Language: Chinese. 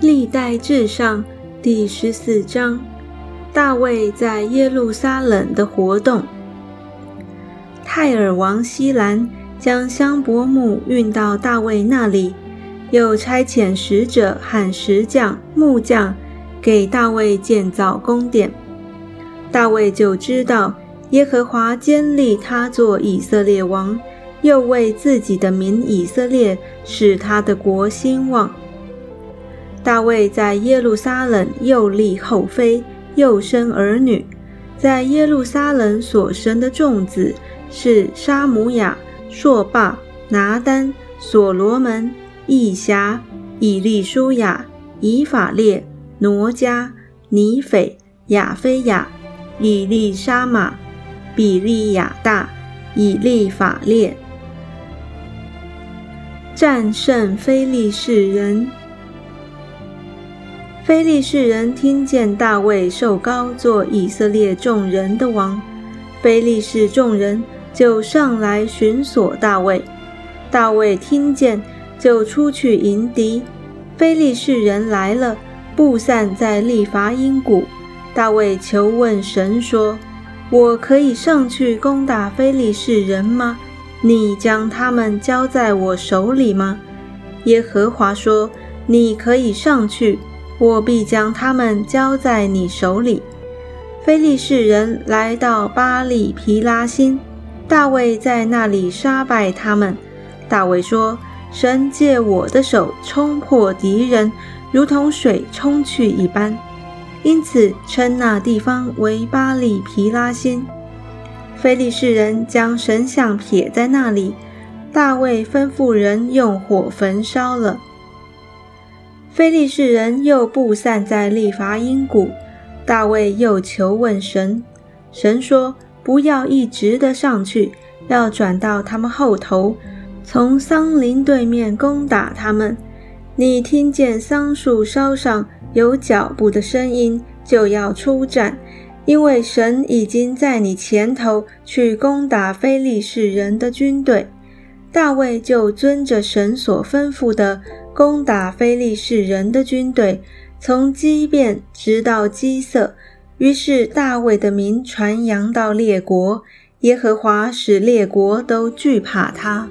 历代至上第十四章：大卫在耶路撒冷的活动。泰尔王希兰将香柏木运到大卫那里，又差遣使者和石匠、木匠给大卫建造宫殿。大卫就知道耶和华坚立他做以色列王，又为自己的民以色列使他的国兴旺。大卫在耶路撒冷又立后妃，又生儿女。在耶路撒冷所生的众子是沙姆雅、朔霸、拿丹、所罗门、义侠、以利舒雅、以法列、挪加、尼斐、亚菲亚、以利沙玛、比利亚大、以利法列，战胜非利士人。非利士人听见大卫受膏做以色列众人的王，非利士众人就上来寻索大卫。大卫听见，就出去迎敌。非利士人来了，布散在利伐因谷。大卫求问神说：“我可以上去攻打非利士人吗？你将他们交在我手里吗？”耶和华说：“你可以上去。”我必将他们交在你手里。非利士人来到巴利皮拉辛，大卫在那里杀败他们。大卫说：“神借我的手冲破敌人，如同水冲去一般。”因此称那地方为巴利皮拉辛。非利士人将神像撇在那里，大卫吩咐人用火焚烧了。非利士人又布散在利伐因谷，大卫又求问神，神说：“不要一直的上去，要转到他们后头，从桑林对面攻打他们。你听见桑树梢上有脚步的声音，就要出战，因为神已经在你前头去攻打非利士人的军队。”大卫就遵着神所吩咐的。攻打非利士人的军队，从基变直到基色。于是大卫的名传扬到列国，耶和华使列国都惧怕他。